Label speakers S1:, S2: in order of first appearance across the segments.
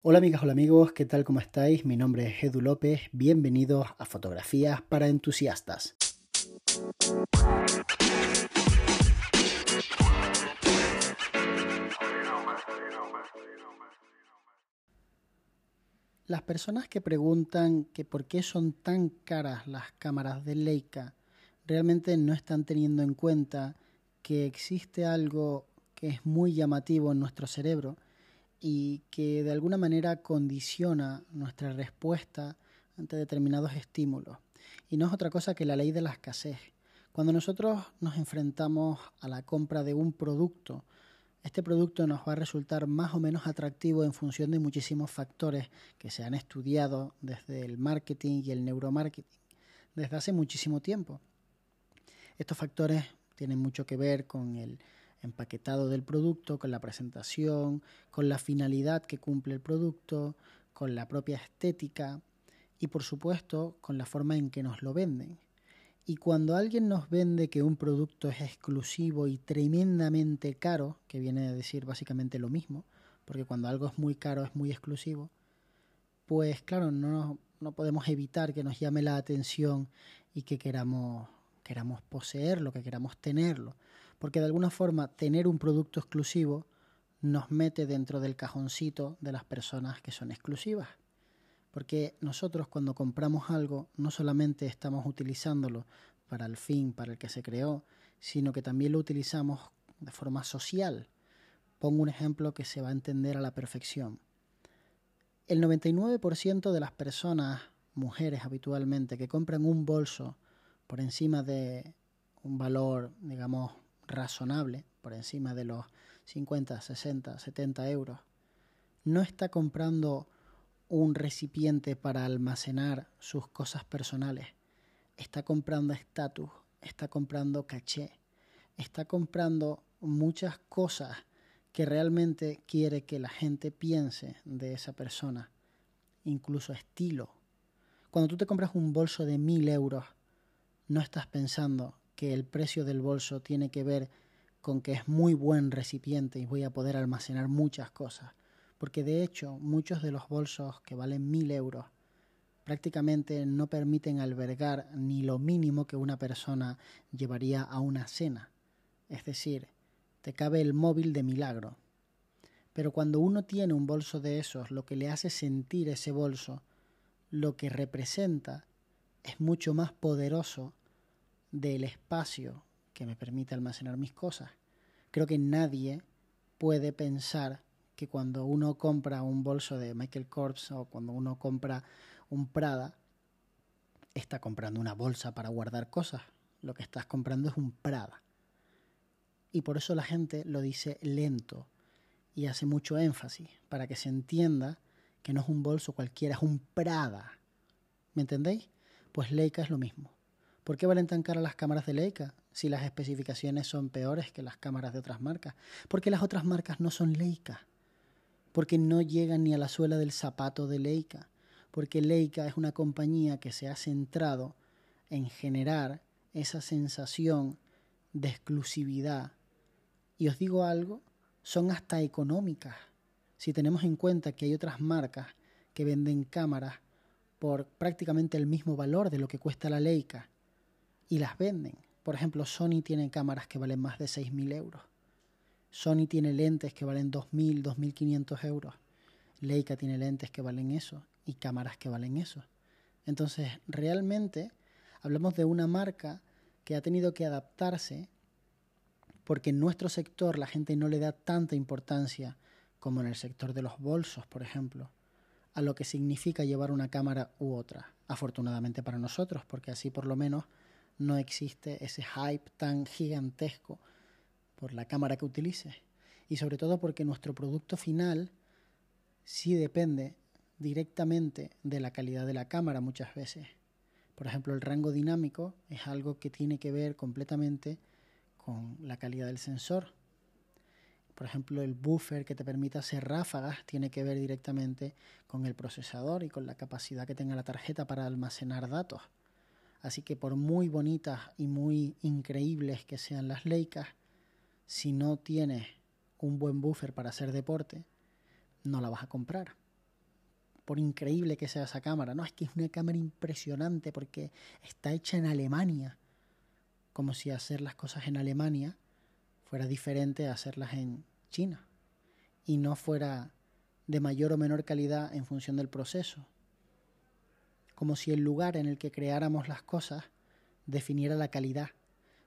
S1: Hola amigas, hola amigos, ¿qué tal? ¿Cómo estáis? Mi nombre es Edu López, bienvenidos a Fotografías para Entusiastas. Las personas que preguntan que por qué son tan caras las cámaras de Leica realmente no están teniendo en cuenta que existe algo que es muy llamativo en nuestro cerebro y que de alguna manera condiciona nuestra respuesta ante determinados estímulos. Y no es otra cosa que la ley de la escasez. Cuando nosotros nos enfrentamos a la compra de un producto, este producto nos va a resultar más o menos atractivo en función de muchísimos factores que se han estudiado desde el marketing y el neuromarketing desde hace muchísimo tiempo. Estos factores tienen mucho que ver con el empaquetado del producto, con la presentación, con la finalidad que cumple el producto, con la propia estética y por supuesto con la forma en que nos lo venden. Y cuando alguien nos vende que un producto es exclusivo y tremendamente caro, que viene a decir básicamente lo mismo, porque cuando algo es muy caro es muy exclusivo, pues claro, no, no podemos evitar que nos llame la atención y que queramos, queramos poseerlo, que queramos tenerlo porque de alguna forma tener un producto exclusivo nos mete dentro del cajoncito de las personas que son exclusivas. Porque nosotros cuando compramos algo no solamente estamos utilizándolo para el fin para el que se creó, sino que también lo utilizamos de forma social. Pongo un ejemplo que se va a entender a la perfección. El 99% de las personas, mujeres habitualmente, que compran un bolso por encima de un valor, digamos, razonable, por encima de los 50, 60, 70 euros, no está comprando un recipiente para almacenar sus cosas personales, está comprando estatus, está comprando caché, está comprando muchas cosas que realmente quiere que la gente piense de esa persona, incluso estilo. Cuando tú te compras un bolso de mil euros, no estás pensando que el precio del bolso tiene que ver con que es muy buen recipiente y voy a poder almacenar muchas cosas. Porque de hecho muchos de los bolsos que valen mil euros prácticamente no permiten albergar ni lo mínimo que una persona llevaría a una cena. Es decir, te cabe el móvil de milagro. Pero cuando uno tiene un bolso de esos, lo que le hace sentir ese bolso, lo que representa, es mucho más poderoso del espacio que me permite almacenar mis cosas. Creo que nadie puede pensar que cuando uno compra un bolso de Michael Kors o cuando uno compra un Prada, está comprando una bolsa para guardar cosas. Lo que estás comprando es un Prada. Y por eso la gente lo dice lento y hace mucho énfasis para que se entienda que no es un bolso cualquiera, es un Prada. ¿Me entendéis? Pues Leica es lo mismo. ¿Por qué valen tan caras las cámaras de Leica si las especificaciones son peores que las cámaras de otras marcas? Porque las otras marcas no son Leica. Porque no llegan ni a la suela del zapato de Leica. Porque Leica es una compañía que se ha centrado en generar esa sensación de exclusividad. Y os digo algo, son hasta económicas. Si tenemos en cuenta que hay otras marcas que venden cámaras por prácticamente el mismo valor de lo que cuesta la Leica y las venden. Por ejemplo, Sony tiene cámaras que valen más de 6.000 euros. Sony tiene lentes que valen 2.000, 2.500 euros. Leica tiene lentes que valen eso y cámaras que valen eso. Entonces, realmente hablamos de una marca que ha tenido que adaptarse porque en nuestro sector la gente no le da tanta importancia como en el sector de los bolsos, por ejemplo, a lo que significa llevar una cámara u otra. Afortunadamente para nosotros, porque así por lo menos no existe ese hype tan gigantesco por la cámara que utilices. Y sobre todo porque nuestro producto final sí depende directamente de la calidad de la cámara muchas veces. Por ejemplo, el rango dinámico es algo que tiene que ver completamente con la calidad del sensor. Por ejemplo, el buffer que te permite hacer ráfagas tiene que ver directamente con el procesador y con la capacidad que tenga la tarjeta para almacenar datos. Así que por muy bonitas y muy increíbles que sean las Leicas, si no tienes un buen buffer para hacer deporte, no la vas a comprar. por increíble que sea esa cámara. No, es que es una cámara impresionante porque está hecha en Alemania. Como si hacer las cosas en Alemania fuera diferente a hacerlas en China. Y no fuera de mayor o menor calidad en función del proceso. Como si el lugar en el que creáramos las cosas definiera la calidad.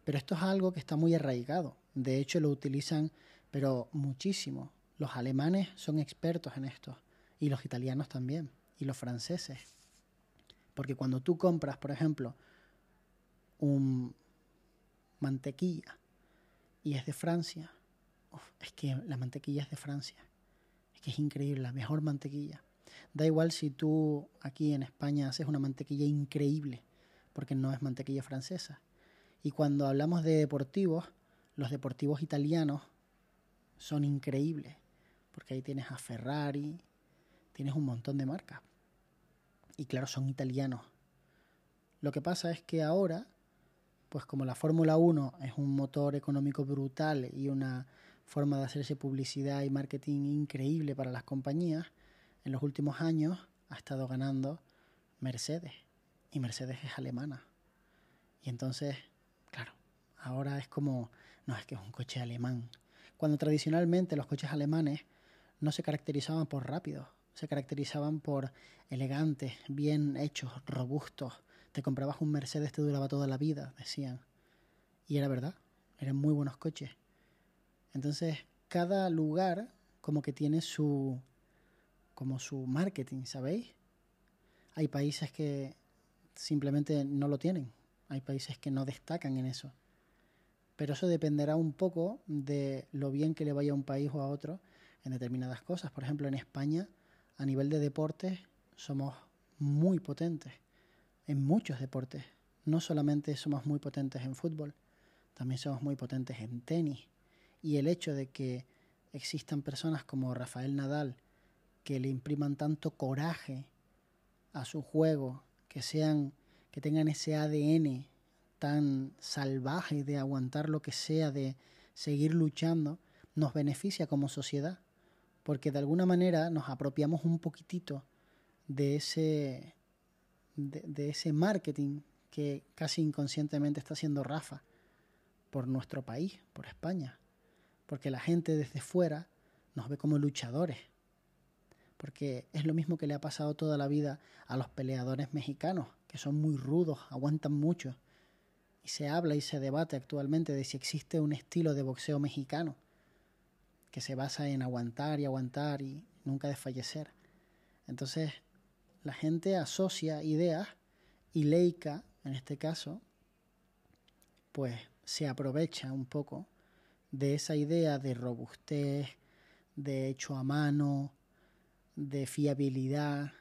S1: Pero esto es algo que está muy arraigado. De hecho, lo utilizan, pero muchísimo. Los alemanes son expertos en esto. Y los italianos también. Y los franceses. Porque cuando tú compras, por ejemplo, un mantequilla y es de Francia, es que la mantequilla es de Francia que es increíble, la mejor mantequilla. Da igual si tú aquí en España haces una mantequilla increíble, porque no es mantequilla francesa. Y cuando hablamos de deportivos, los deportivos italianos son increíbles, porque ahí tienes a Ferrari, tienes un montón de marcas. Y claro, son italianos. Lo que pasa es que ahora, pues como la Fórmula 1 es un motor económico brutal y una forma de hacerse publicidad y marketing increíble para las compañías, en los últimos años ha estado ganando Mercedes. Y Mercedes es alemana. Y entonces, claro, ahora es como, no, es que es un coche alemán. Cuando tradicionalmente los coches alemanes no se caracterizaban por rápidos, se caracterizaban por elegantes, bien hechos, robustos. Te comprabas un Mercedes, te duraba toda la vida, decían. Y era verdad, eran muy buenos coches. Entonces, cada lugar como que tiene su como su marketing, ¿sabéis? Hay países que simplemente no lo tienen. Hay países que no destacan en eso. Pero eso dependerá un poco de lo bien que le vaya a un país o a otro en determinadas cosas. Por ejemplo, en España, a nivel de deportes, somos muy potentes en muchos deportes. No solamente somos muy potentes en fútbol, también somos muy potentes en tenis, y el hecho de que existan personas como Rafael Nadal que le impriman tanto coraje a su juego, que sean que tengan ese ADN tan salvaje de aguantar lo que sea, de seguir luchando, nos beneficia como sociedad, porque de alguna manera nos apropiamos un poquitito de ese de, de ese marketing que casi inconscientemente está haciendo Rafa por nuestro país, por España porque la gente desde fuera nos ve como luchadores. Porque es lo mismo que le ha pasado toda la vida a los peleadores mexicanos, que son muy rudos, aguantan mucho. Y se habla y se debate actualmente de si existe un estilo de boxeo mexicano que se basa en aguantar y aguantar y nunca desfallecer. Entonces, la gente asocia ideas y Leica, en este caso, pues se aprovecha un poco de esa idea de robustez, de hecho a mano, de fiabilidad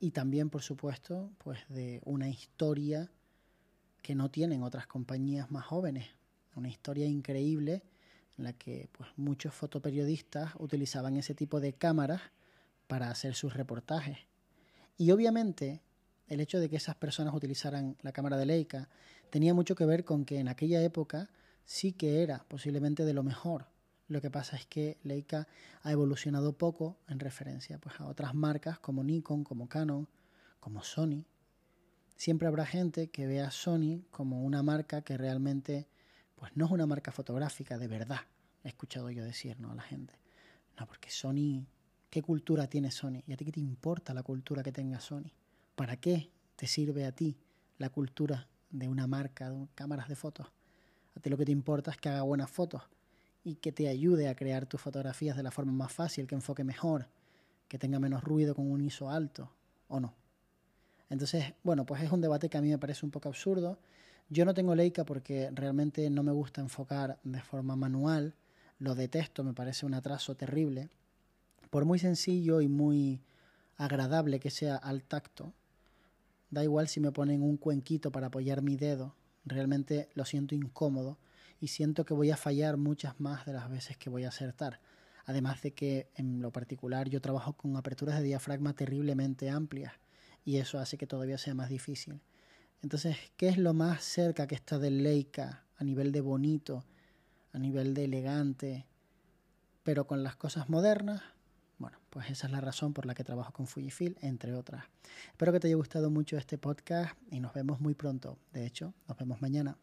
S1: y también, por supuesto, pues de una historia que no tienen otras compañías más jóvenes. Una historia increíble en la que pues, muchos fotoperiodistas utilizaban ese tipo de cámaras para hacer sus reportajes. Y obviamente el hecho de que esas personas utilizaran la cámara de Leica tenía mucho que ver con que en aquella época sí que era posiblemente de lo mejor. Lo que pasa es que Leica ha evolucionado poco en referencia pues, a otras marcas como Nikon, como Canon, como Sony. Siempre habrá gente que vea a Sony como una marca que realmente pues no es una marca fotográfica de verdad. He escuchado yo decir ¿no? a la gente. No, porque Sony, ¿qué cultura tiene Sony? ¿Y a ti qué te importa la cultura que tenga Sony? ¿Para qué te sirve a ti la cultura de una marca de cámaras de fotos? A ti lo que te importa es que haga buenas fotos y que te ayude a crear tus fotografías de la forma más fácil, que enfoque mejor, que tenga menos ruido con un ISO alto, o no. Entonces, bueno, pues es un debate que a mí me parece un poco absurdo. Yo no tengo Leica porque realmente no me gusta enfocar de forma manual, lo detesto, me parece un atraso terrible. Por muy sencillo y muy agradable que sea al tacto, da igual si me ponen un cuenquito para apoyar mi dedo realmente lo siento incómodo y siento que voy a fallar muchas más de las veces que voy a acertar. Además de que en lo particular yo trabajo con aperturas de diafragma terriblemente amplias y eso hace que todavía sea más difícil. Entonces, ¿qué es lo más cerca que está del Leica a nivel de bonito, a nivel de elegante, pero con las cosas modernas? Bueno, pues esa es la razón por la que trabajo con Fujifilm, entre otras. Espero que te haya gustado mucho este podcast y nos vemos muy pronto. De hecho, nos vemos mañana.